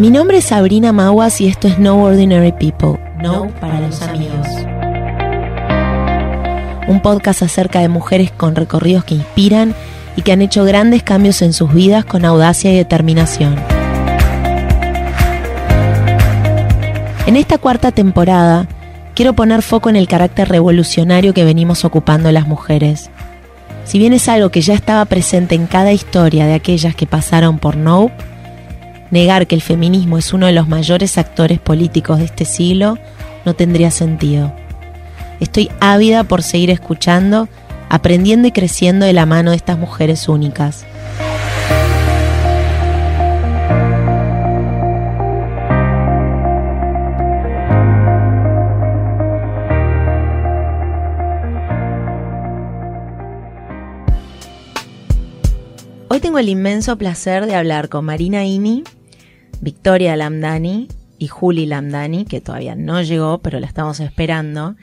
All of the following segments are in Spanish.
Mi nombre es Sabrina Maguas y esto es No Ordinary People, No para los amigos. Un podcast acerca de mujeres con recorridos que inspiran y que han hecho grandes cambios en sus vidas con audacia y determinación. En esta cuarta temporada, quiero poner foco en el carácter revolucionario que venimos ocupando las mujeres. Si bien es algo que ya estaba presente en cada historia de aquellas que pasaron por Nope, negar que el feminismo es uno de los mayores actores políticos de este siglo no tendría sentido. Estoy ávida por seguir escuchando, aprendiendo y creciendo de la mano de estas mujeres únicas. Hoy tengo el inmenso placer de hablar con Marina Ini, Victoria Lamdani y Juli Lamdani, que todavía no llegó, pero la estamos esperando.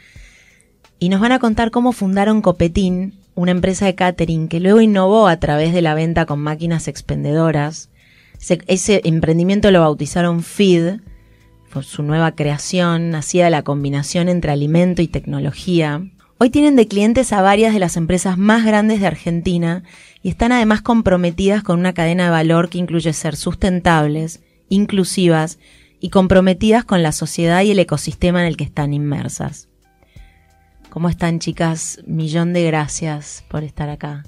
Y nos van a contar cómo fundaron Copetín, una empresa de catering que luego innovó a través de la venta con máquinas expendedoras. Ese, emprendimiento lo bautizaron Feed, por su nueva creación, nacida de la combinación entre alimento y tecnología. Hoy tienen de clientes a varias de las empresas más grandes de Argentina y están además comprometidas con una cadena de valor que incluye ser sustentables, inclusivas y comprometidas con la sociedad y el ecosistema en el que están inmersas. ¿Cómo están chicas? Millón de gracias por estar acá.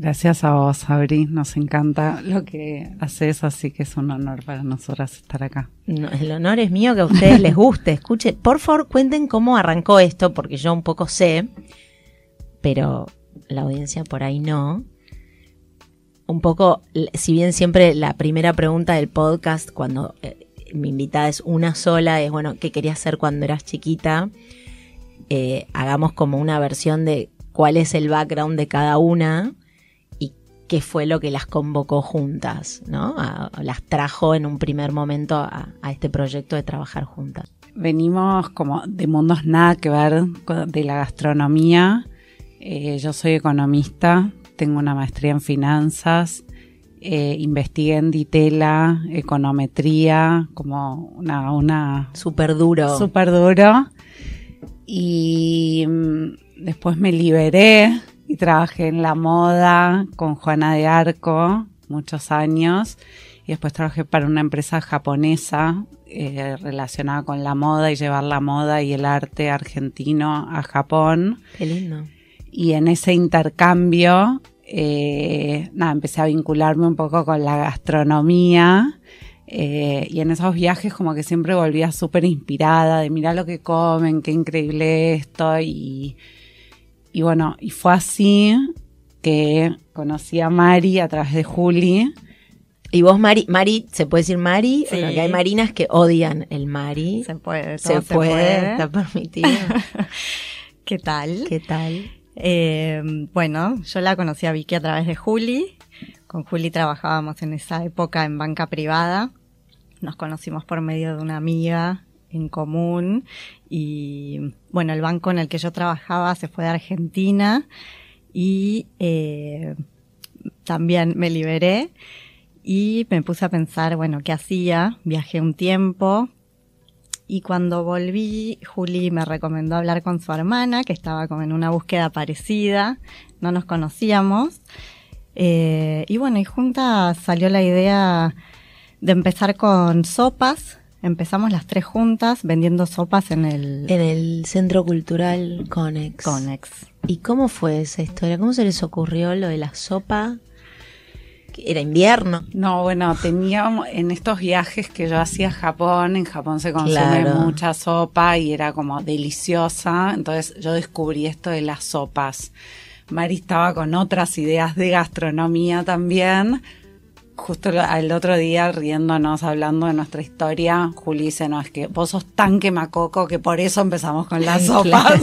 Gracias a vos, Sabri. Nos encanta lo que haces, así que es un honor para nosotras estar acá. No, el honor es mío que a ustedes les guste. Escuchen, por favor, cuenten cómo arrancó esto, porque yo un poco sé, pero la audiencia por ahí no. Un poco, si bien siempre la primera pregunta del podcast, cuando eh, mi invitada es una sola, es, bueno, ¿qué querías hacer cuando eras chiquita? Eh, hagamos como una versión de cuál es el background de cada una y qué fue lo que las convocó juntas, ¿no? Las trajo en un primer momento a, este proyecto de trabajar juntas. Venimos como de mundos nada que ver de la gastronomía. Eh, yo soy economista, tengo una maestría en finanzas, eh, investigué en Ditela, econometría, como una, una Súper duro. súper duro. Y mm, después me liberé y trabajé en la moda con Juana de Arco muchos años. Y después trabajé para una empresa japonesa eh, relacionada con la moda y llevar la moda y el arte argentino a Japón. Qué lindo. Y en ese intercambio, eh, nada, empecé a vincularme un poco con la gastronomía. eh, y en esos viajes como que siempre volvía súper inspirada de mirar lo que comen, qué increíble esto. Y, y bueno, y fue así que conocí a Mari a través de Juli. Y vos, Mari, Mari, ¿se puede decir Mari? Sí. Bueno, que hay marinas que odian el Mari. Se puede, Se todo puede, está permitido. ¿Qué tal? ¿Qué tal? Eh, bueno, yo la conocí a Vicky a través de Juli. Con Juli trabajábamos en esa época en banca privada. Nos conocimos por medio de una amiga en común y bueno, el banco en el que yo trabajaba se fue de Argentina y eh, también me liberé y me puse a pensar, bueno, ¿qué hacía? Viajé un tiempo, y cuando volví, Juli me recomendó hablar con su hermana, que estaba como en una búsqueda parecida, no nos conocíamos. Eh, y bueno, y juntas salió la idea de empezar con sopas. Empezamos las tres juntas vendiendo sopas en el En el Centro Cultural Conex. Conex. ¿Y cómo fue esa historia? ¿Cómo se les ocurrió lo de la sopa? Era invierno. No, bueno, teníamos en estos viajes que yo hacía a Japón, en Japón se consume Claro. mucha sopa y era como deliciosa, entonces yo descubrí esto de las sopas. Mari estaba con otras ideas de gastronomía también. Justo el otro día, riéndonos, hablando de nuestra historia, Juli dice, no, es que vos sos tan quemacoco que por eso empezamos con las sopas.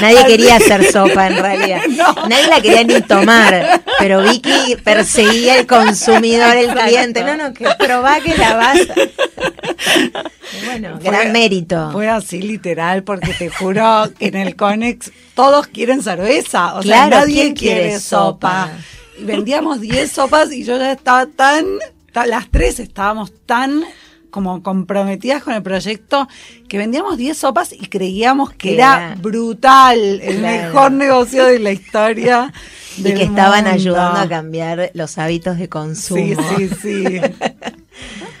Nadie quería hacer sopa en realidad. Nadie la quería ni tomar. Pero Vicky perseguía al consumidor, el cliente. No, no, que probá que la vas. Bueno, Fue- gran mérito. Fue así literal, porque te juro que en el Conex todos quieren cerveza. O Claro, sea, nadie ¿quién quiere quiere sopa. sopa? Y vendíamos 10 sopas y yo ya estaba tan ta- las tres estábamos tan como comprometidas con el proyecto que vendíamos 10 sopas y creíamos que era Era- brutal, el Claro. mejor negocio de la historia. Y que estaban ayudando a cambiar los hábitos de consumo. Sí, sí, sí.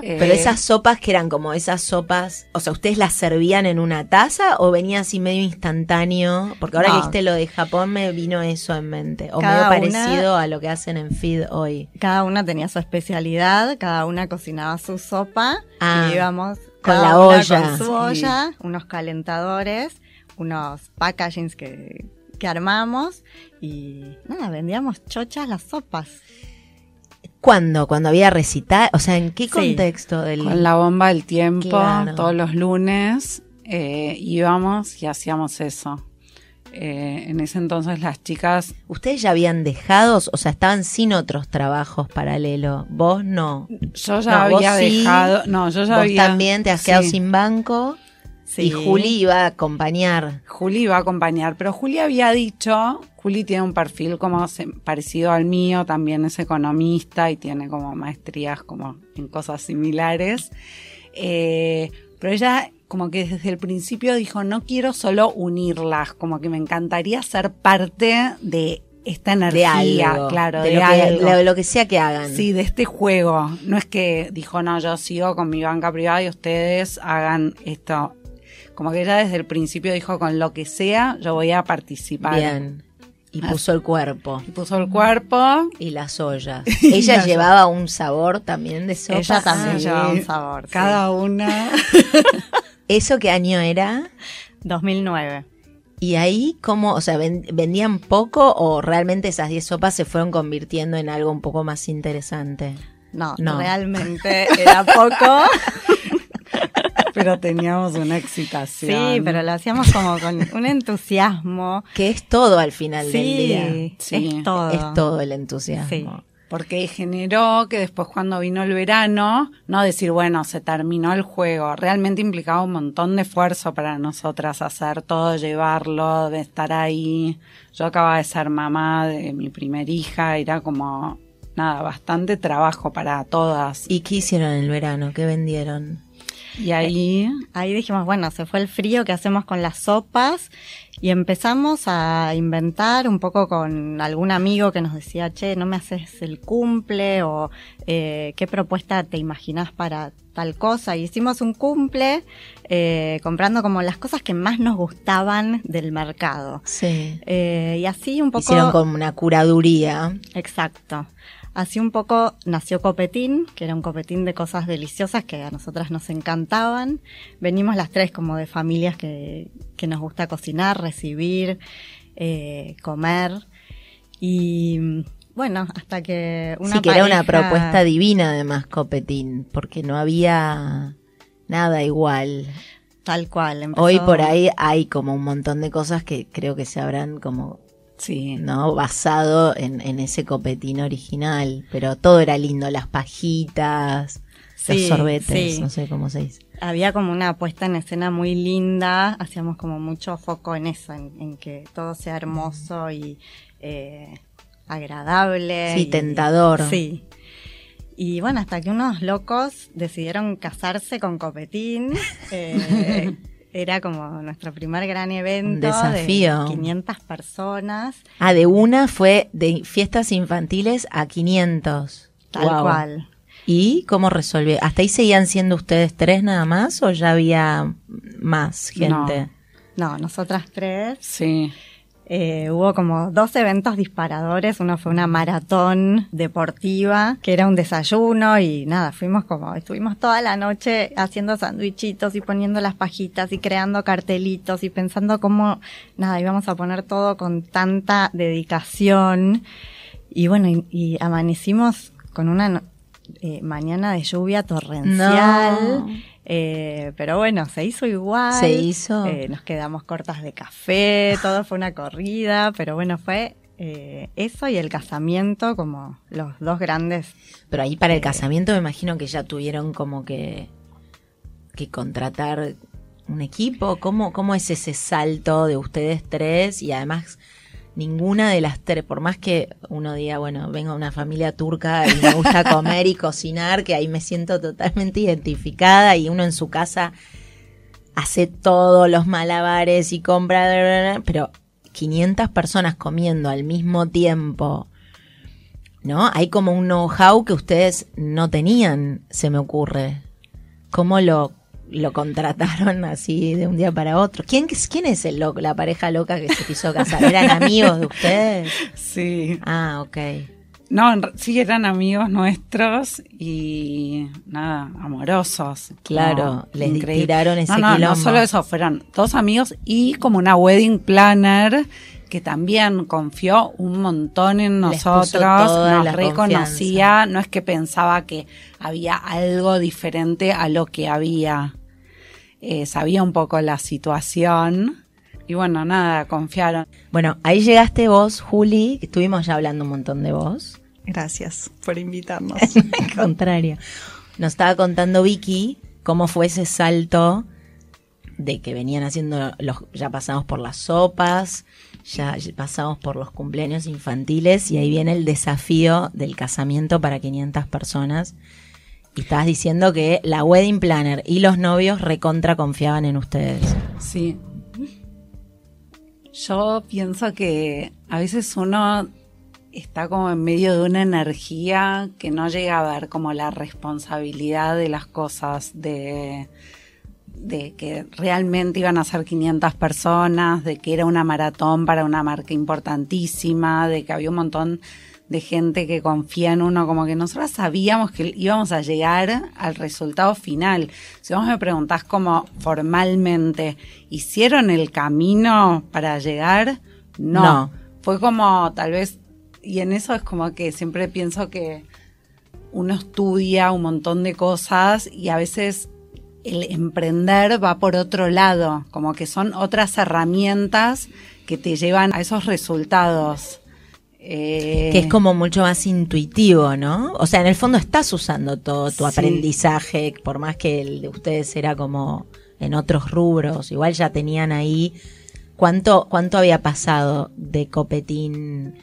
Pero Eh, esas sopas que eran como esas sopas, o sea, ¿ustedes las servían en una taza o venía así medio instantáneo? Porque ahora No. que dijiste lo de Japón me vino eso en mente. O Cada medio una- parecido a lo que hacen en Feed hoy. Cada una tenía su especialidad, cada una cocinaba su sopa Ah, y íbamos con la olla. con su olla, unos calentadores, unos packagings que, que armamos y nada, vendíamos chochas las sopas. ¿Cuándo? ¿Cuando había recital? O sea, ¿en qué Sí. contexto del...? Con la bomba del tiempo, Claro. todos los lunes eh, íbamos y hacíamos eso. Eh, en ese entonces las chicas, ¿Ustedes ya habían dejado, o sea, estaban sin otros trabajos paralelos? ¿Vos no? yo ya No, había sí, dejado, no, yo ya Vos había, también te has sí. quedado sin banco y Juli iba a acompañar. Juli iba a acompañar, pero Juli había dicho, Juli tiene un perfil como parecido al mío, también es economista y tiene como maestrías como en cosas similares, Eh, pero ella como que desde el principio dijo, no quiero solo unirlas, como que me encantaría ser parte de esta De energía, algo. claro, de, de, lo, que, de lo que sea que hagan. Sí, de este juego. No es que dijo, no, yo sigo con mi banca privada y ustedes hagan esto. Como que ella desde el principio dijo, con lo que sea, yo voy a participar. Bien. Y Ah. puso el cuerpo Y puso el cuerpo. y las ollas. Ella las llevaba un sabor también de sopa. Ella también Ah, llevaba un Sí, sabor. sí. Cada una. ¿Eso qué año era? 2009. ¿Y ahí cómo, o sea, ven- vendían poco o realmente esas 10 sopas se fueron convirtiendo en algo un poco más interesante? No, No. realmente era poco. Pero teníamos una excitación. Sí, pero lo hacíamos como con un entusiasmo. Que es todo al final del día. Sí, es todo. Es todo el entusiasmo. Sí. Porque generó que después cuando vino el verano, no decir, bueno, se terminó el juego, realmente implicaba un montón de esfuerzo para nosotras hacer todo, llevarlo, de estar ahí. Yo acababa de ser mamá de mi primer hija, era como, nada, bastante trabajo para todas. ¿Y qué hicieron en el verano? ¿Qué vendieron? Y ahí, Ahí dijimos, bueno, se fue el frío, ¿qué hacemos con las sopas? Y empezamos a inventar un poco con algún amigo que nos decía, che, no me haces el cumple o eh, qué propuesta te imaginas para tal cosa. Y hicimos un cumple eh, comprando como las cosas que más nos gustaban del mercado. Sí. Eh, y así un poco... Hicieron como una curaduría. Exacto. Así un poco nació Copetín, que era un copetín de cosas deliciosas que a nosotras nos encantaban. Venimos las tres como de familias que, que nos gusta cocinar, recibir, eh, comer. Y bueno, hasta que una sí, que era una propuesta divina además, Copetín, porque no había nada igual. Tal cual. empezó- Hoy por ahí hay como un montón de cosas que creo que se habrán como sí, no basado en, en ese copetín original, pero todo era lindo, las pajitas, Sí, los sorbetes, sí. no sé cómo se dice. Había como una puesta en escena muy linda, hacíamos como mucho foco en eso, en, en que todo sea hermoso y eh, agradable. Sí, y- tentador. Sí. Y bueno, hasta que unos locos decidieron casarse con Copetín. eh, era como nuestro primer gran evento. Un desafío. De 500 personas, Ah, de una fue de fiestas infantiles a 500. tal Guau. cual. ¿Y cómo resolvió? ¿Hasta ahí seguían siendo ustedes tres nada más o ya había más gente? No, nosotras tres. sí. Eh, hubo como dos eventos disparadores. Uno fue una maratón deportiva, que era un desayuno y nada, fuimos como, estuvimos toda la noche haciendo sandwichitos y poniendo las pajitas y creando cartelitos y pensando cómo, nada, íbamos a poner todo con tanta dedicación. Y bueno, y, y amanecimos con una eh, mañana de lluvia torrencial. Eh, pero bueno, se hizo igual. Se hizo. Eh, nos quedamos cortas de café, todo fue una corrida, pero bueno, fue eh, eso y el casamiento como los dos grandes. Pero ahí para el casamiento me imagino que ya tuvieron como que, que contratar un equipo. ¿Cómo, ¿Cómo es ese salto de ustedes tres? Y además ninguna de las tres, por más que uno diga, bueno, vengo de una familia turca y me gusta comer y cocinar, que ahí me siento totalmente identificada y uno en su casa hace todos los malabares y compra, pero 500 personas comiendo al mismo tiempo, ¿no? Hay como un know-how que ustedes no tenían, se me ocurre. ¿Cómo lo, lo contrataron así de un día para otro? ¿Quién, quién es el loco, la pareja loca que se quiso casar? ¿Eran amigos de ustedes? Sí. Ah, ok. No, sí eran amigos nuestros y nada, amorosos. Claro, No, les increíble. tiraron ese no, no, quilombo. no solo eso, fueron dos amigos y como una wedding planner que también confió un montón en nosotros, nos reconocía, no es que pensaba que había algo diferente a lo que había. Eh, sabía un poco la situación y bueno, nada, confiaron. Bueno, ahí llegaste vos, Juli, estuvimos ya hablando un montón de vos. Gracias por invitarnos. Al contrario. Nos estaba contando Vicky cómo fue ese salto de que venían haciendo los, ya pasamos por las sopas, ya pasamos por los cumpleaños infantiles y ahí viene el desafío del casamiento para 500 personas. Y estabas diciendo que la wedding planner y los novios recontra confiaban en ustedes. Sí. Yo pienso que a veces uno está como en medio de una energía que no llega a ver como la responsabilidad de las cosas, de, de que realmente iban a ser 500 personas, de que era una maratón para una marca importantísima, de que había un montón de gente que confía en uno, como que nosotros sabíamos que íbamos a llegar al resultado final. Si vos me preguntás como formalmente, ¿hicieron el camino para llegar? No. No. Fue como tal vez, y en eso es como que siempre pienso que uno estudia un montón de cosas y a veces el emprender va por otro lado, como que son otras herramientas que te llevan a esos resultados. Eh, Que es como mucho más intuitivo, ¿no? O sea, en el fondo estás usando todo tu Sí. aprendizaje, por más que el de ustedes era como en otros rubros, igual ya tenían ahí. ¿Cuánto, cuánto había pasado de copetín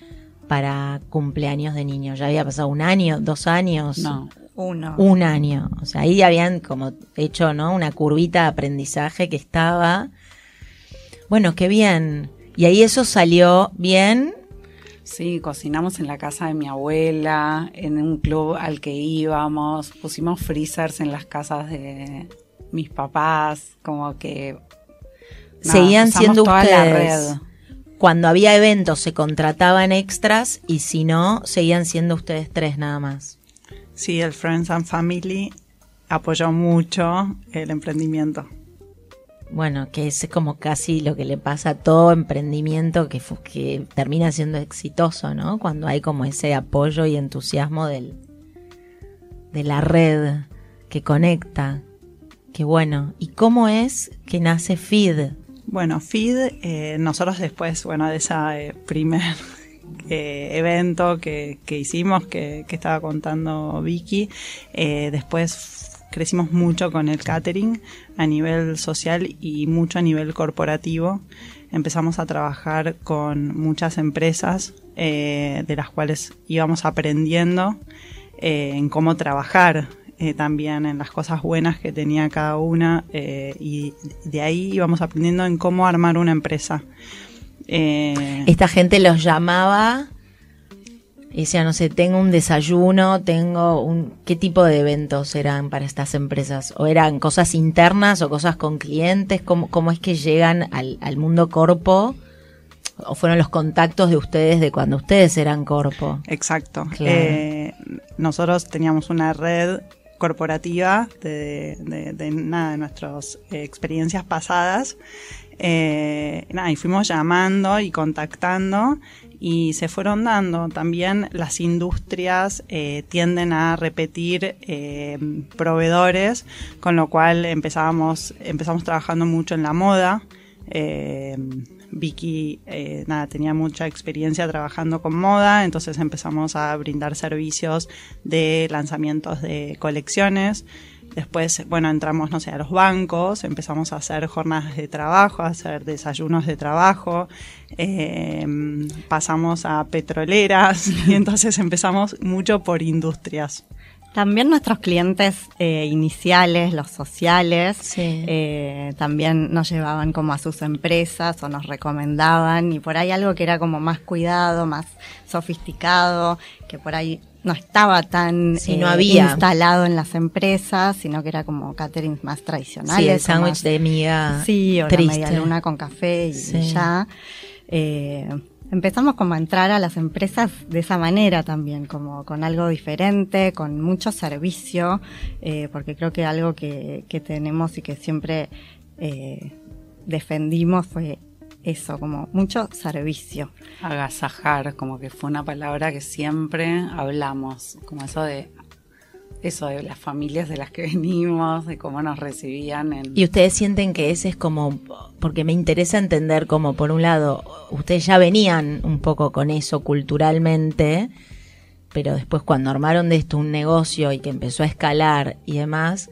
para cumpleaños de niños? ¿Ya había pasado un año, dos años? No, Uno. Un año. O sea, ahí habían como hecho, ¿no? Una curvita de aprendizaje que estaba. Bueno, qué bien. Y ahí eso salió bien. Sí, cocinamos en la casa de mi abuela, en un club al que íbamos, pusimos freezers en las casas de mis papás, como que... nada, Seguían siendo toda la ustedes. red. Cuando había eventos se contrataban extras y si no, seguían siendo ustedes tres nada más. Sí, el Friends and Family apoyó mucho el emprendimiento. Bueno, que es como casi lo que le pasa a todo emprendimiento que, termina siendo exitoso, ¿no? Cuando hay como ese apoyo y entusiasmo del, de la red que conecta. Qué bueno. ¿Y cómo es que nace Feed? Bueno, Feed, eh, nosotros después, bueno, de ese eh, primer eh, evento que, que hicimos, que, estaba contando Vicky, eh, después crecimos mucho con el catering a nivel social y mucho a nivel corporativo. Empezamos a trabajar con muchas empresas eh, de las cuales íbamos aprendiendo eh, en cómo trabajar también en las cosas buenas que tenía cada una y de ahí íbamos aprendiendo en cómo armar una empresa. Eh, Esta gente los llamaba y decía, no sé, tengo un desayuno, tengo un... ¿Qué tipo de eventos eran para estas empresas? ¿O eran cosas internas o cosas con clientes? ¿Cómo, cómo es que llegan al, al mundo corpo? ¿O fueron los contactos de ustedes de cuando ustedes eran corpo? Exacto. Claro. Eh, nosotros teníamos una red corporativa de, nada, de nuestras eh, experiencias pasadas. Eh, y fuimos llamando y contactando y se fueron dando. También las industrias eh, tienden a repetir proveedores, con lo cual empezábamos, empezamos trabajando mucho en la moda. Eh, Vicky eh, nada, tenía mucha experiencia trabajando con moda, entonces empezamos a brindar servicios de lanzamientos de colecciones. Después, bueno, entramos, no sé, a los bancos, empezamos a hacer jornadas de trabajo, a hacer desayunos de trabajo, eh, pasamos a petroleras y entonces empezamos mucho por industrias. También nuestros clientes eh, iniciales, los sociales, Sí. eh, también nos llevaban como a sus empresas o nos recomendaban y por ahí algo que era como más cuidado, más sofisticado, que por ahí no estaba tan eh, Sí, no había. instalado en las empresas, sino que era como caterings más tradicionales. Sí, el sándwich de miga Sí, o triste. la media luna con café y, Sí. y ya. Eh, empezamos como a entrar a las empresas de esa manera también, como con algo diferente, con mucho servicio, eh, porque creo que algo que, que tenemos y que siempre eh, defendimos fue eso, como mucho servicio. Agasajar, como que fue una palabra que siempre hablamos, como eso de eso de las familias de las que venimos, de cómo nos recibían en Y ustedes sienten que ese es como, porque me interesa entender como, por un lado, ustedes ya venían un poco con eso culturalmente, pero después cuando armaron de esto un negocio y que empezó a escalar y demás,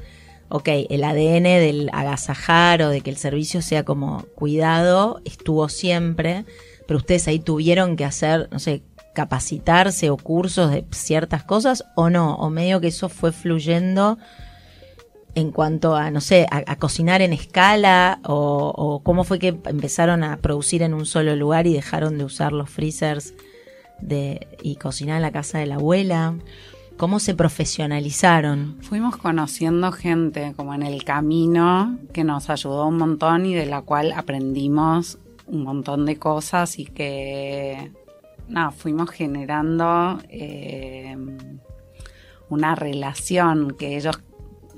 ok, el ADN del agasajar o de que el servicio sea como cuidado estuvo siempre, pero ustedes ahí tuvieron que hacer, no sé, capacitarse o cursos de ciertas cosas o no, o medio que eso fue fluyendo en cuanto a, no sé, a, cocinar en escala o, o cómo fue que empezaron a producir en un solo lugar y dejaron de usar los freezers de, y cocinar en la casa de la abuela. ¿Cómo se profesionalizaron? Fuimos conociendo gente como en el camino que nos ayudó un montón y de la cual aprendimos un montón de cosas y que nada, fuimos generando eh, una relación que ellos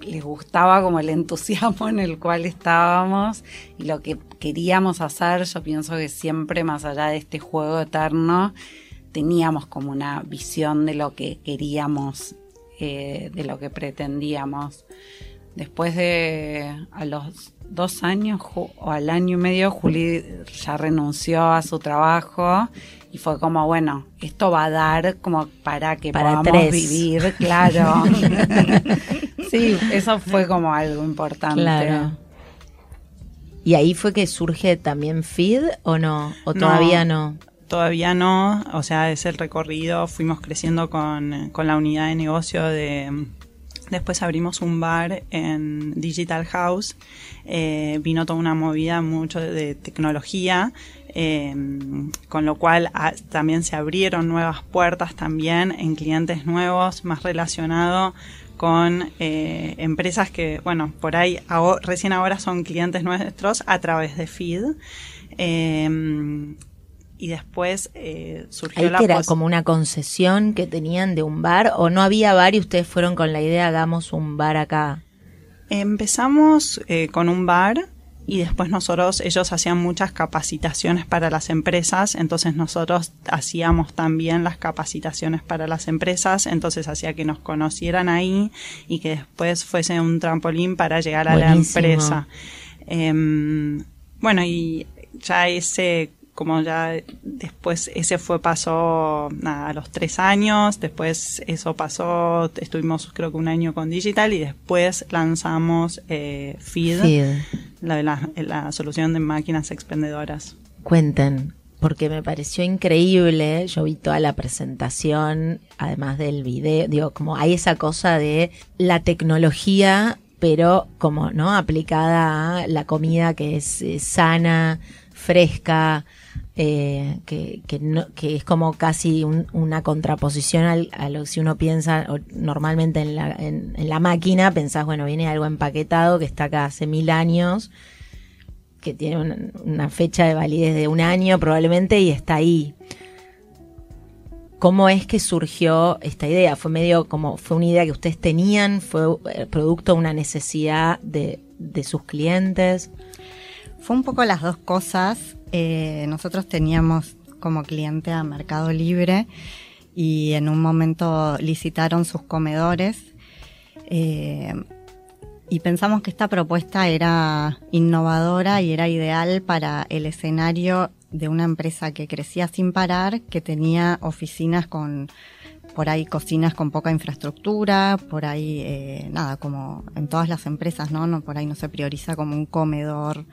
les gustaba como el entusiasmo en el cual estábamos y lo que queríamos hacer, yo pienso que siempre más allá de este juego eterno, teníamos como una visión de lo que queríamos, eh, de lo que pretendíamos. Después de a los dos años o al año y medio, Juli ya renunció a su trabajo y fue como, bueno, esto va a dar como para que Para podamos tres. vivir, claro. sí, eso fue como algo importante. Claro. ¿Y ahí fue que surge también FID o no? ¿O todavía no? Todavía no, o sea, es el recorrido, fuimos creciendo con, con la unidad de negocio de... Después abrimos un bar en Digital House, eh, vino toda una movida mucho de tecnología, eh, con lo cual ah, también se abrieron nuevas puertas también en clientes nuevos, más relacionado con eh, empresas que, bueno, por ahí recién ahora son clientes nuestros a través de Feed. Eh, y después eh, surgió Ahí la que era como una concesión que tenían de un bar o no había bar y ustedes fueron con la idea hagamos un bar acá. Empezamos eh, con un bar y después nosotros, ellos hacían muchas capacitaciones para las empresas, entonces nosotros hacíamos también las capacitaciones para las empresas, entonces hacía que nos conocieran ahí y que después fuese un trampolín para llegar a la empresa. Em, bueno, y ya ese, como ya después ese fue pasó nada, a los tres años, después eso pasó, estuvimos creo que un año con Digital y después lanzamos eh, Feed, Feed. La, la, la solución de máquinas expendedoras. Cuenten, porque me pareció increíble. Yo vi toda la presentación, además del video. Digo, como hay esa cosa de la tecnología, pero como, ¿no? Aplicada a la comida que es eh, sana, fresca, eh, que, es como casi un- una contraposición a lo que si uno piensa normalmente en la, en, en la máquina, pensás, bueno, viene algo empaquetado que está acá hace mil años que tiene una, una fecha de validez de un año probablemente y está ahí. ¿Cómo es que surgió esta idea? ¿Fue medio como, fue una idea que ustedes tenían? ¿Fue eh, producto de una necesidad de, de sus clientes? Fue un poco las dos cosas. Eh, nosotros teníamos como cliente a Mercado Libre y en un momento licitaron sus comedores eh, y pensamos que esta propuesta era innovadora y era ideal para el escenario de una empresa que crecía sin parar, que tenía oficinas con por ahí cocinas con poca infraestructura, por ahí, eh, nada, como en todas las empresas, ¿no? por ahí no se prioriza como un comedor,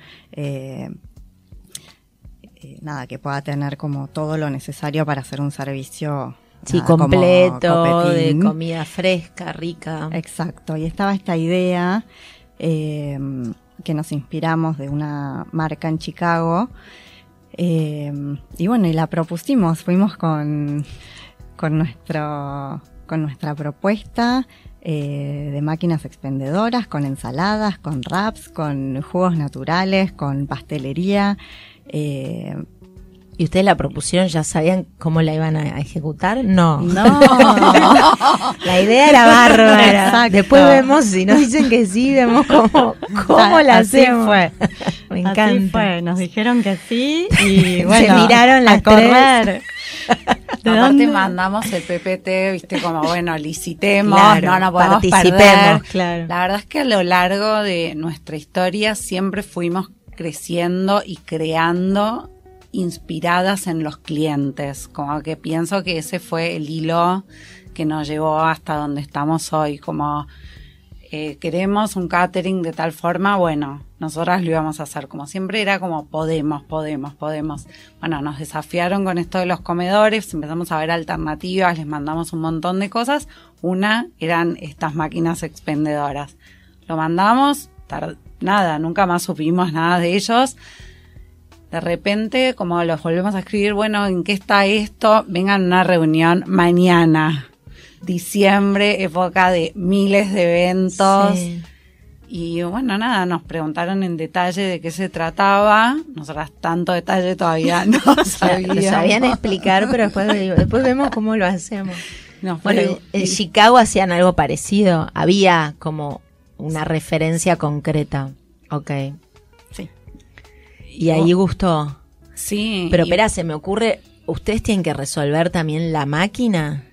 eh, nada, que pueda tener como todo lo necesario para hacer un servicio. Sí, nada, completo, de comida fresca, rica. Exacto, y estaba esta idea eh, que nos inspiramos de una marca en Chicago. eh, y bueno, y la propusimos, fuimos con, con, nuestro, con nuestra propuesta eh, de máquinas expendedoras, con ensaladas, con wraps, con jugos naturales, con pastelería. Eh, ¿Y ustedes la propusieron? ¿Ya sabían cómo la iban a ejecutar? No. no, La idea era bárbara. Exacto. Después vemos, si nos dicen que sí, vemos cómo, cómo la Así hacemos. fue. Me Así encanta. fue, nos dijeron que sí y Se bueno, miraron a las correr. ¿De Aparte dónde? mandamos el PPT, viste, como bueno, licitemos, Claro, no, no podemos participemos, perder. claro. La verdad es que a lo largo de nuestra historia siempre fuimos creciendo y creando inspiradas en los clientes, como que pienso que ese fue el hilo que nos llevó hasta donde estamos hoy, como eh, queremos un catering de tal forma, bueno, nosotras lo íbamos a hacer. Como siempre era como podemos, podemos, podemos. Bueno, nos desafiaron con esto de los comedores, empezamos a ver alternativas, les mandamos un montón de cosas. Una eran estas máquinas expendedoras. Lo mandamos, nada, nunca más supimos nada de ellos. De repente, como los volvemos a escribir, bueno, ¿en qué está esto? Vengan a una reunión mañana. Diciembre, época de miles de eventos. Sí. Y bueno, nada, nos preguntaron en detalle de qué se trataba. Nosotras tanto detalle todavía no Lo sabíamos. sabían explicar, pero después, después vemos cómo lo hacemos. Fue- Bueno, en Chicago hacían algo parecido. Había como una referencia concreta. Ok. Sí. Y ahí gustó. sí. Pero y- espera, se me ocurre, ¿ustedes tienen que resolver también la máquina?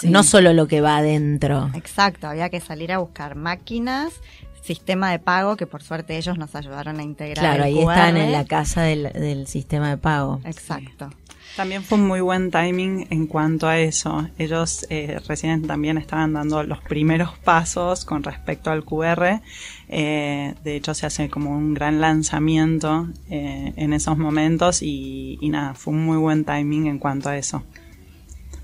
Sí. No solo lo que va adentro. Exacto, había que salir a buscar máquinas, sistema de pago, que por suerte ellos nos ayudaron a integrar. Claro, el ahí QR. están en la casa del, del sistema de pago. Exacto. También fue un muy buen timing en cuanto a eso. Ellos eh, recién también estaban dando los primeros pasos con respecto al QR. Eh, de hecho, se hace como un gran lanzamiento eh, en esos momentos y, y nada, fue un muy buen timing en cuanto a eso.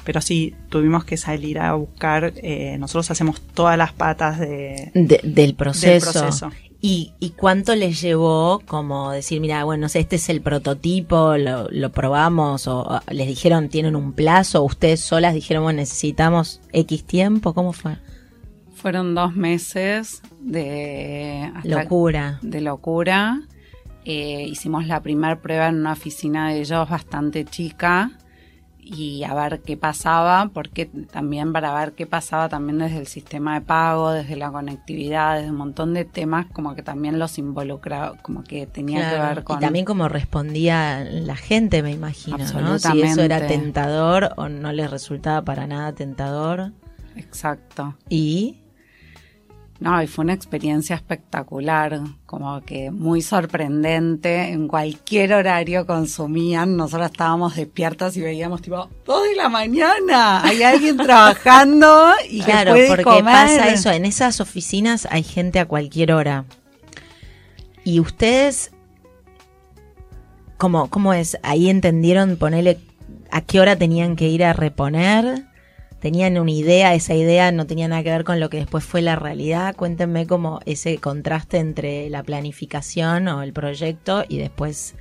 Pero sí, tuvimos que salir a buscar, eh, nosotros hacemos todas las patas de, De- del, proceso. del proceso. ¿Y, ¿Y cuánto les llevó como decir, mira, bueno, este es el prototipo, lo, lo probamos, o, o les dijeron, tienen un plazo, o ustedes solas dijeron, bueno, necesitamos X tiempo? ¿Cómo fue? Fueron dos meses de Locura. de locura. Eh, hicimos la primera prueba en una oficina de ellos bastante chica y a ver qué pasaba, porque también para ver qué pasaba también desde el sistema de pago, desde la conectividad, desde un montón de temas como que también los involucraba, como que tenía que ver con... Y también cómo respondía la gente, me imagino, ¿no? Si eso era tentador o no les resultaba para nada tentador. Exacto. Y No, y fue una experiencia espectacular, como que muy sorprendente. En cualquier horario consumían, nosotros estábamos despiertas y veíamos tipo, dos de la mañana, hay alguien trabajando y claro, puede porque comer". pasa eso, en esas oficinas hay gente a cualquier hora. Y ustedes, ¿cómo, cómo es? Ahí entendieron ponerle a qué hora tenían que ir a reponer. ¿Tenían una idea? ¿Esa idea no tenía nada que ver con lo que después fue la realidad? Cuéntenme cómo ese contraste entre la planificación o el proyecto y después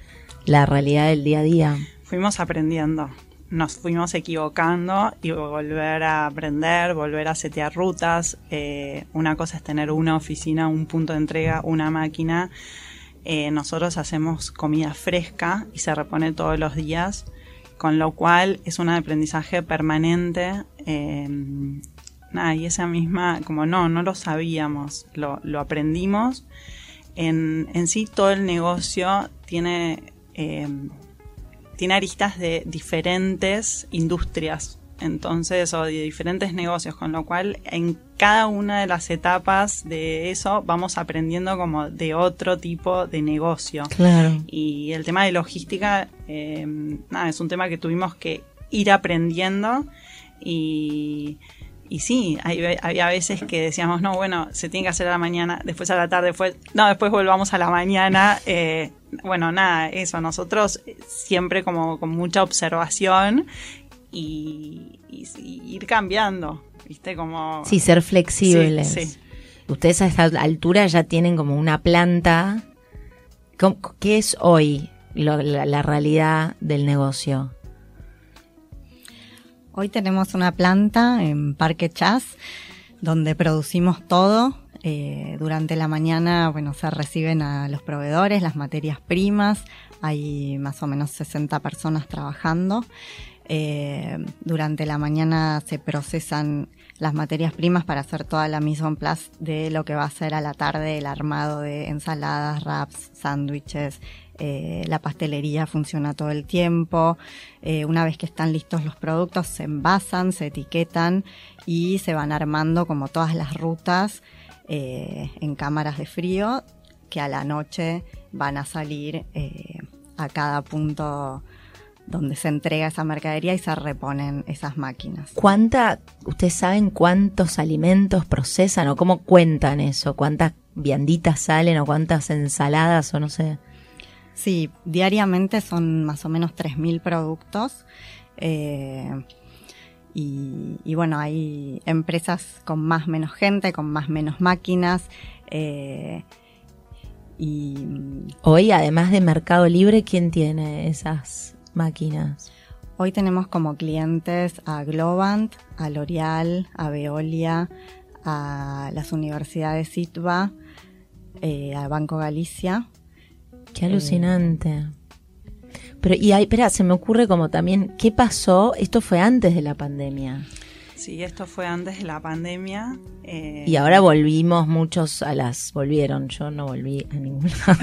la realidad del día a día. fuimos aprendiendo, nos fuimos equivocando y volver a aprender, volver a setear rutas. Eh, una cosa es tener una oficina, un punto de entrega, una máquina. Eh, nosotros hacemos comida fresca y se repone todos los días, con lo cual es un aprendizaje permanente. eh, nada, y esa misma, como no, no lo sabíamos, lo, aprendimos. En, en sí todo el negocio tiene eh, tiene aristas de diferentes industrias, entonces, o de diferentes negocios, con lo cual en cada una de las etapas de eso vamos aprendiendo como de otro tipo de negocio. Claro. Y el tema de logística, eh, nada, es un tema que tuvimos que ir aprendiendo. y, y sí, hay- había veces que decíamos, no, bueno, se tiene que hacer a la mañana, después a la tarde, después, no, después volvamos a la mañana. eh, bueno, nada, eso, nosotros siempre como con mucha observación y, y- y ir cambiando, ¿viste? Como... Sí, ser flexibles. Sí, sí. Ustedes a esta altura ya tienen como una planta. ¿Cómo- ¿Qué es hoy lo- la, la realidad del negocio? Hoy tenemos una planta en Parque Chas donde producimos todo. Eh, durante la mañana, bueno, se reciben a los proveedores las materias primas. Hay más o menos 60 personas trabajando. Eh, durante la mañana se procesan las materias primas para hacer toda la mise en place de lo que va a ser a la tarde el armado de ensaladas, wraps, sándwiches. Eh, la pastelería funciona todo el tiempo. Eh, una vez que están listos los productos, se envasan, se etiquetan y se van armando como todas las rutas en cámaras de frío que a la noche van a salir a cada punto donde se entrega esa mercadería y se reponen esas máquinas. ¿Cuánta, ustedes saben cuántos alimentos procesan o cómo cuentan eso? ¿Cuántas vianditas salen o cuántas ensaladas o no sé? Sí, diariamente son más o menos 3.000 productos. eh, y, y bueno, hay empresas con más menos gente, con más menos máquinas. eh, y Hoy, además de Mercado Libre, ¿quién tiene esas máquinas? hoy tenemos como clientes a Globant, a L'Oreal, a Veolia, a las universidades SITBA, eh, a Banco Galicia. Qué alucinante. Pero, y ahí, espera, se me ocurre como también, ¿qué pasó? Esto fue antes de la pandemia. Sí, esto fue antes de la pandemia. eh, Y ahora volvimos muchos a las, volvieron, yo no volví a ningún lado.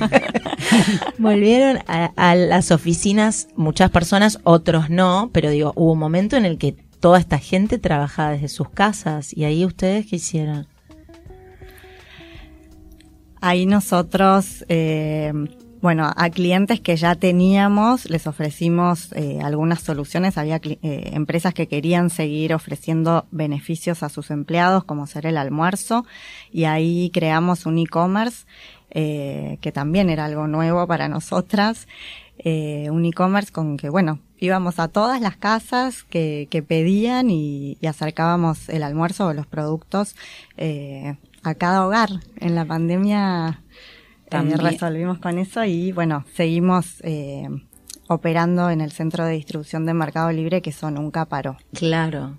Volvieron a, las oficinas muchas personas, otros no, pero digo, hubo un momento en el que toda esta gente trabajaba desde sus casas y ahí ustedes qué hicieron. Ahí nosotros, eh, bueno, a clientes que ya teníamos les ofrecimos eh, algunas soluciones. Había eh, empresas que querían seguir ofreciendo beneficios a sus empleados, como ser el almuerzo, y ahí creamos un e-commerce eh, que también era algo nuevo para nosotras. Eh, un e-commerce con que, bueno, íbamos a todas las casas que, que pedían y, y acercábamos el almuerzo o los productos eh, a cada hogar. En la pandemia eh, También. resolvimos con eso y, bueno, seguimos eh, operando en el centro de distribución de Mercado Libre que eso nunca paró. Claro.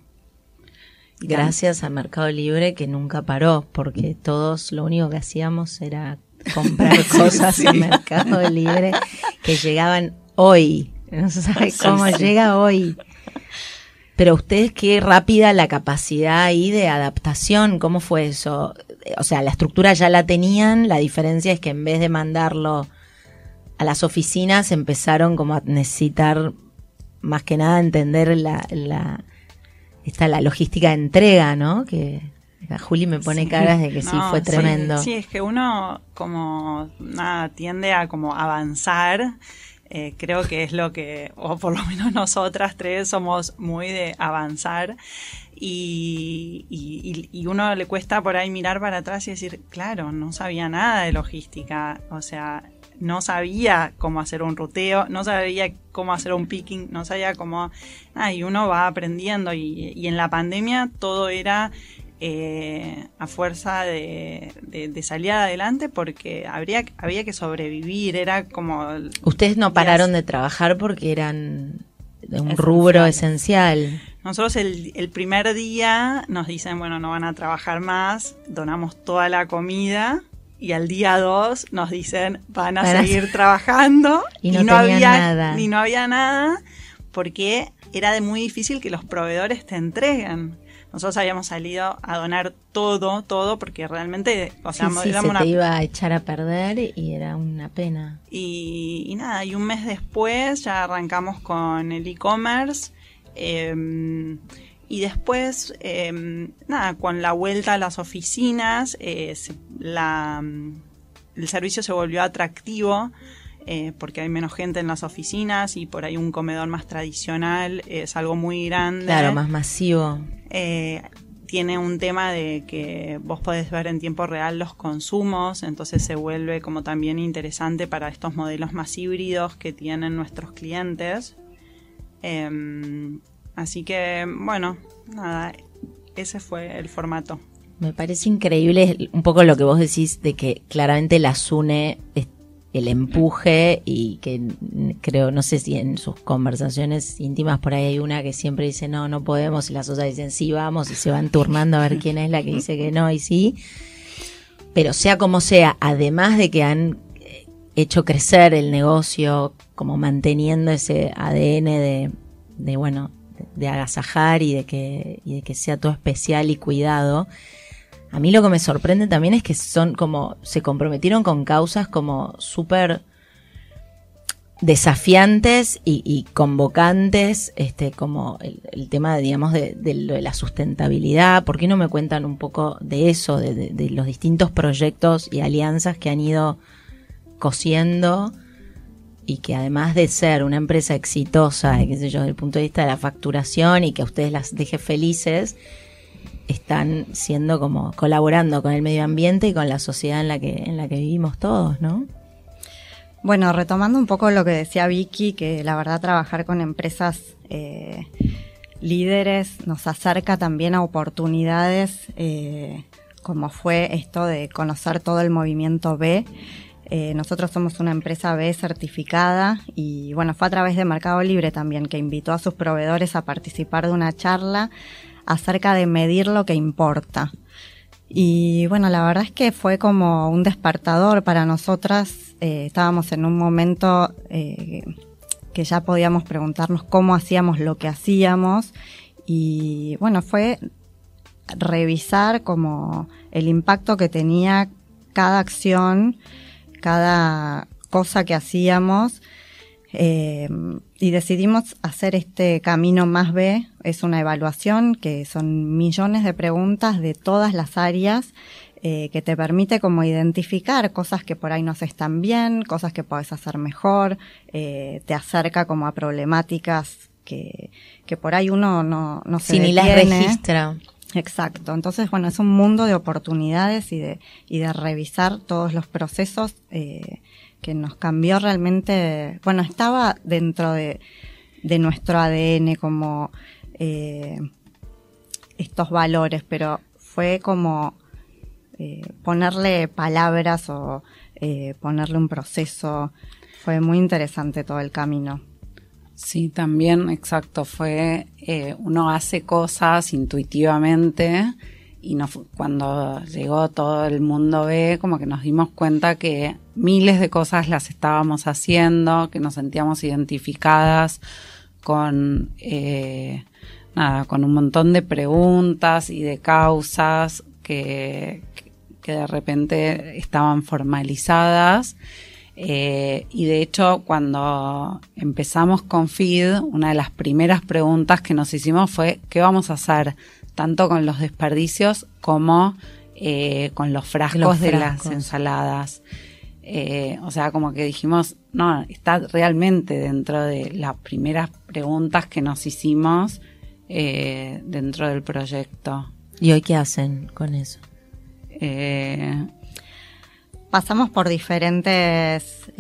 Gracias a Mercado Libre que nunca paró, porque todos lo único que hacíamos era comprar cosas en Mercado Libre que llegaban hoy. No se sabe cómo llega hoy. Pero ustedes qué rápida la capacidad ahí de adaptación, ¿cómo fue eso? O sea, la estructura ya la tenían, la diferencia es que en vez de mandarlo a las oficinas empezaron como a necesitar más que nada entender la, la esta la logística de entrega, ¿no? Que Juli me pone Sí. caras de que sí No, fue tremendo. Sí, es que uno como nada tiende a como avanzar. eh, creo que es lo que, o por lo menos nosotras tres somos muy de avanzar y- y uno le cuesta por ahí mirar para atrás y decir, claro, no sabía nada de logística, o sea, no sabía cómo hacer un ruteo, no sabía cómo hacer un picking, no sabía cómo... Ah, y uno va aprendiendo y, y en la pandemia todo era eh, a fuerza de, de- de salir adelante porque habría, había que sobrevivir, era como... Ustedes no pararon días- de trabajar porque eran de un rubro esencial. Nosotros el, el primer día nos dicen, bueno, no van a trabajar más, donamos toda la comida y al día dos nos dicen, van a Van a- seguir trabajando Y no tenían había nada. y no había nada porque era de muy difícil que los proveedores te entreguen. Nosotros habíamos salido a donar todo, todo, porque realmente, o sea, sí, sí, se una te iba a echar a perder y era una pena. y, y nada, y un mes después ya arrancamos con el e-commerce. eh, y después, eh, nada, con la vuelta a las oficinas, eh, la, mm, el servicio se volvió atractivo. Eh, porque hay menos gente en las oficinas y por ahí un comedor más tradicional es algo muy grande. Claro, más masivo. Eh, tiene un tema de que vos podés ver en tiempo real los consumos, entonces se vuelve como también interesante para estos modelos más híbridos que tienen nuestros clientes. Em, así que, bueno, nada, ese fue el formato. Me parece increíble un poco lo que vos decís de que claramente las une el empuje y que creo, no sé si en sus conversaciones íntimas por ahí hay una que siempre dice no, no podemos y las otras dicen sí, vamos y se van turnando a ver quién es la que dice que no y sí. Pero sea como sea, además de que han eh, hecho crecer el negocio como manteniendo ese ADN de, de bueno, de, agasajar y de que, y de que sea todo especial y cuidado, a mí lo que me sorprende también es que son como, se comprometieron con causas como súper desafiantes y, convocantes, este, como el, tema, digamos, de, de, la sustentabilidad. ¿Por qué no me cuentan un poco de eso, de, los distintos proyectos y alianzas que han ido cosiendo y que además de ser una empresa exitosa, qué sé yo, desde el punto de vista de la facturación y que a ustedes las deje felices, están siendo como colaborando con el medio ambiente y con la sociedad en la que, en la que vivimos todos, ¿no? Bueno, retomando un poco lo que decía Vicky, que la verdad trabajar con empresas eh, líderes nos acerca también a oportunidades, eh, como fue esto de conocer todo el movimiento B. Eh, nosotros somos una empresa B certificada y bueno, fue a través de Mercado Libre también que invitó a sus proveedores a participar de una charla acerca de medir lo que importa. Y bueno, la verdad es que fue como un despertador para nosotras. Eh, estábamos en un momento eh, que ya podíamos preguntarnos cómo hacíamos lo que hacíamos. Y bueno, fue revisar como el impacto que tenía cada acción, cada cosa que hacíamos eh, y decidimos hacer este camino más B. Es una evaluación que son millones de preguntas de todas las áreas eh, que te permite como identificar cosas que por ahí no se están bien, cosas que puedes hacer mejor, eh, te acerca como a problemáticas que, que por ahí uno no, no se ni las registra. Exacto. Entonces, bueno, es un mundo de oportunidades y de, y de revisar todos los procesos eh, que nos cambió realmente, bueno, estaba dentro de, de nuestro ADN como eh, estos valores, pero fue como eh, ponerle palabras o eh, ponerle un proceso. Fue muy interesante todo el camino. Sí, también, exacto. Fue, uno hace cosas intuitivamente y cuando llegó todo el mundo ve como que nos dimos cuenta que miles de cosas las estábamos haciendo, que nos sentíamos identificadas con, eh, nada, con un montón de preguntas y de causas que, que de repente estaban formalizadas. Eh, y de hecho, cuando empezamos con FID, una de las primeras preguntas que nos hicimos fue, ¿qué vamos a hacer? tanto con los desperdicios como eh, con los frascos, de las ensaladas. Eh, o sea, como que dijimos, no, está realmente dentro de las primeras preguntas que nos hicimos dentro del proyecto. ¿Y hoy qué hacen con eso? Pasamos por diferentes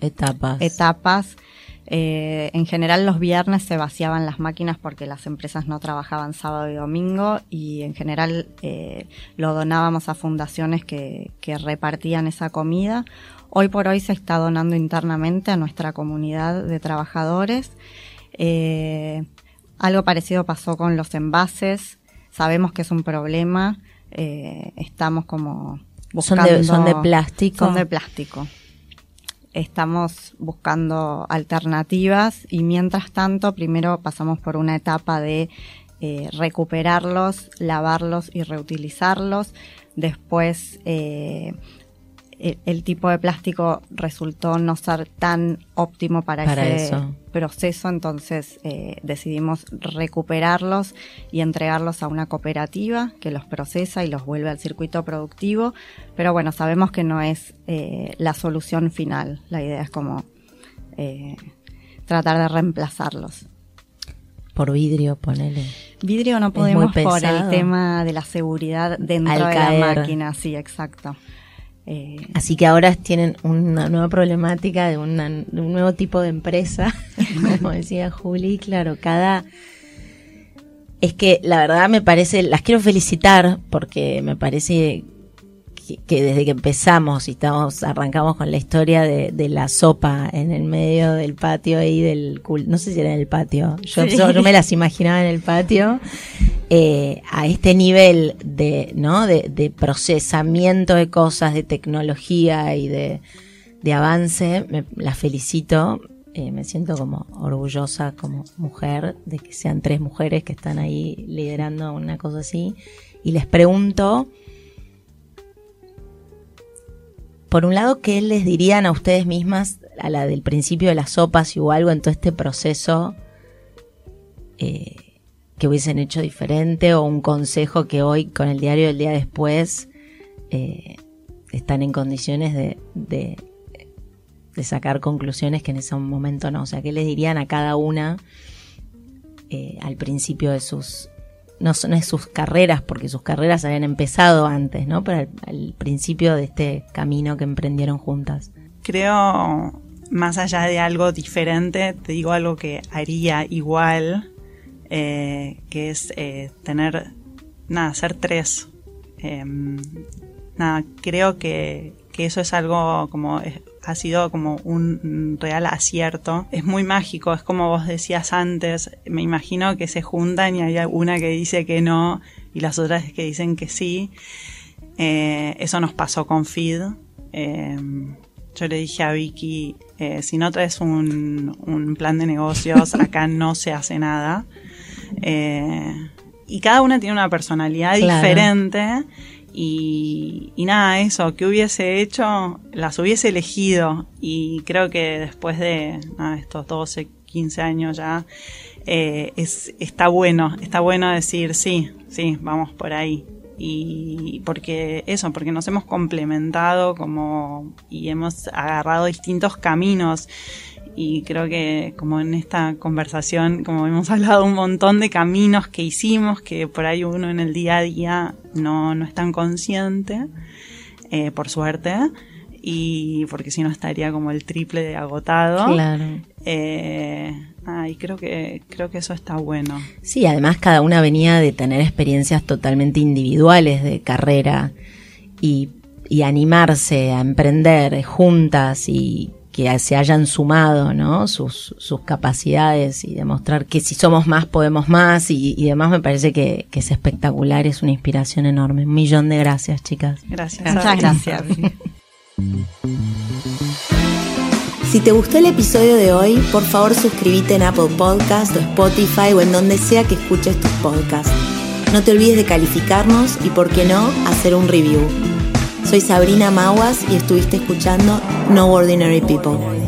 etapas. etapas eh, en general los viernes se vaciaban las máquinas porque las empresas no trabajaban sábado y domingo y en general eh, lo donábamos a fundaciones que, repartían esa comida. Hoy por hoy se está donando internamente a nuestra comunidad de trabajadores. Eh, algo parecido pasó con los envases. Sabemos que es un problema. estamos como buscando... son de plástico. Son de plástico estamos buscando alternativas y mientras tanto primero pasamos por una etapa de eh, recuperarlos, lavarlos y reutilizarlos. Después eh, el, tipo de plástico resultó no ser tan óptimo para, ese, proceso, entonces eh, decidimos recuperarlos y entregarlos a una cooperativa que los procesa y los vuelve al circuito productivo. Pero bueno, sabemos que no es eh, la solución final. La idea es como eh, tratar de reemplazarlos. Por vidrio, ponele. Vidrio no podemos por el tema de la seguridad dentro de la máquina, sí, exacto. Eh, Así que ahora tienen una nueva problemática de, un nuevo tipo de empresa, como decía Juli, claro, cada... Es que la verdad me parece, las quiero felicitar porque me parece que, desde que empezamos y estamos, arrancamos con la historia de, la sopa en el medio del patio ahí del no sé si era en el patio, yo, yo me las imaginaba en el patio, eh, a este nivel de, ¿no? De, procesamiento de cosas, de tecnología y de, avance, me, la felicito. Eh, me siento como orgullosa como mujer de que sean tres mujeres que están ahí liderando una cosa así. Y les pregunto, por un lado, ¿qué les dirían a ustedes mismas a la del principio de las sopas o algo en todo este proceso eh, que hubiesen hecho diferente o un consejo que hoy con el diario del día después eh, están en condiciones de, de, sacar conclusiones que en ese momento no? O sea, ¿qué les dirían a cada una eh, al principio de sus no son sus carreras, porque sus carreras habían empezado antes, ¿no? Pero al, principio de este camino que emprendieron juntas. Creo, más allá de algo diferente, te digo algo que haría igual, eh, que es eh, tener, nada, ser tres. Em, nada, creo que, que eso es algo como ha sido como un real acierto. Es muy mágico, es como vos decías antes, me imagino que se juntan y hay una que dice que no y las otras que dicen que sí. Eh, eso nos pasó con Feed. Eh, yo le dije a Vicky, si no traes un, un, plan de negocios, acá no se hace nada. Y cada una tiene una personalidad diferente y, nada, eso, que hubiese hecho, las hubiese elegido. Y creo que después de estos 12, 15 años ya, eh, es, está bueno, está bueno decir sí, sí, vamos por ahí. Y porque eso, porque nos hemos complementado como y hemos agarrado distintos caminos y creo que como en esta conversación, como hemos hablado un montón de caminos que hicimos, que por ahí uno en el día a día no, no es tan consciente, eh, por suerte, y porque si no estaría como el triple de agotado. Claro. Eh, y creo que, creo que eso está bueno. Sí, además cada una venía de tener experiencias totalmente individuales de carrera y, y animarse a emprender juntas y que se hayan sumado ¿no? sus, sus capacidades y demostrar que si somos más podemos más y, demás me parece que, es espectacular, es una inspiración enorme. Un millón de gracias, chicas. Gracias. Muchas gracias. Si te gustó el episodio de hoy, por favor suscríbete en Apple Podcast o Spotify o en donde sea que escuches tus podcasts. No te olvides de calificarnos y, por qué no, hacer un review. Soy Sabrina Maguas y estuviste escuchando No Ordinary People.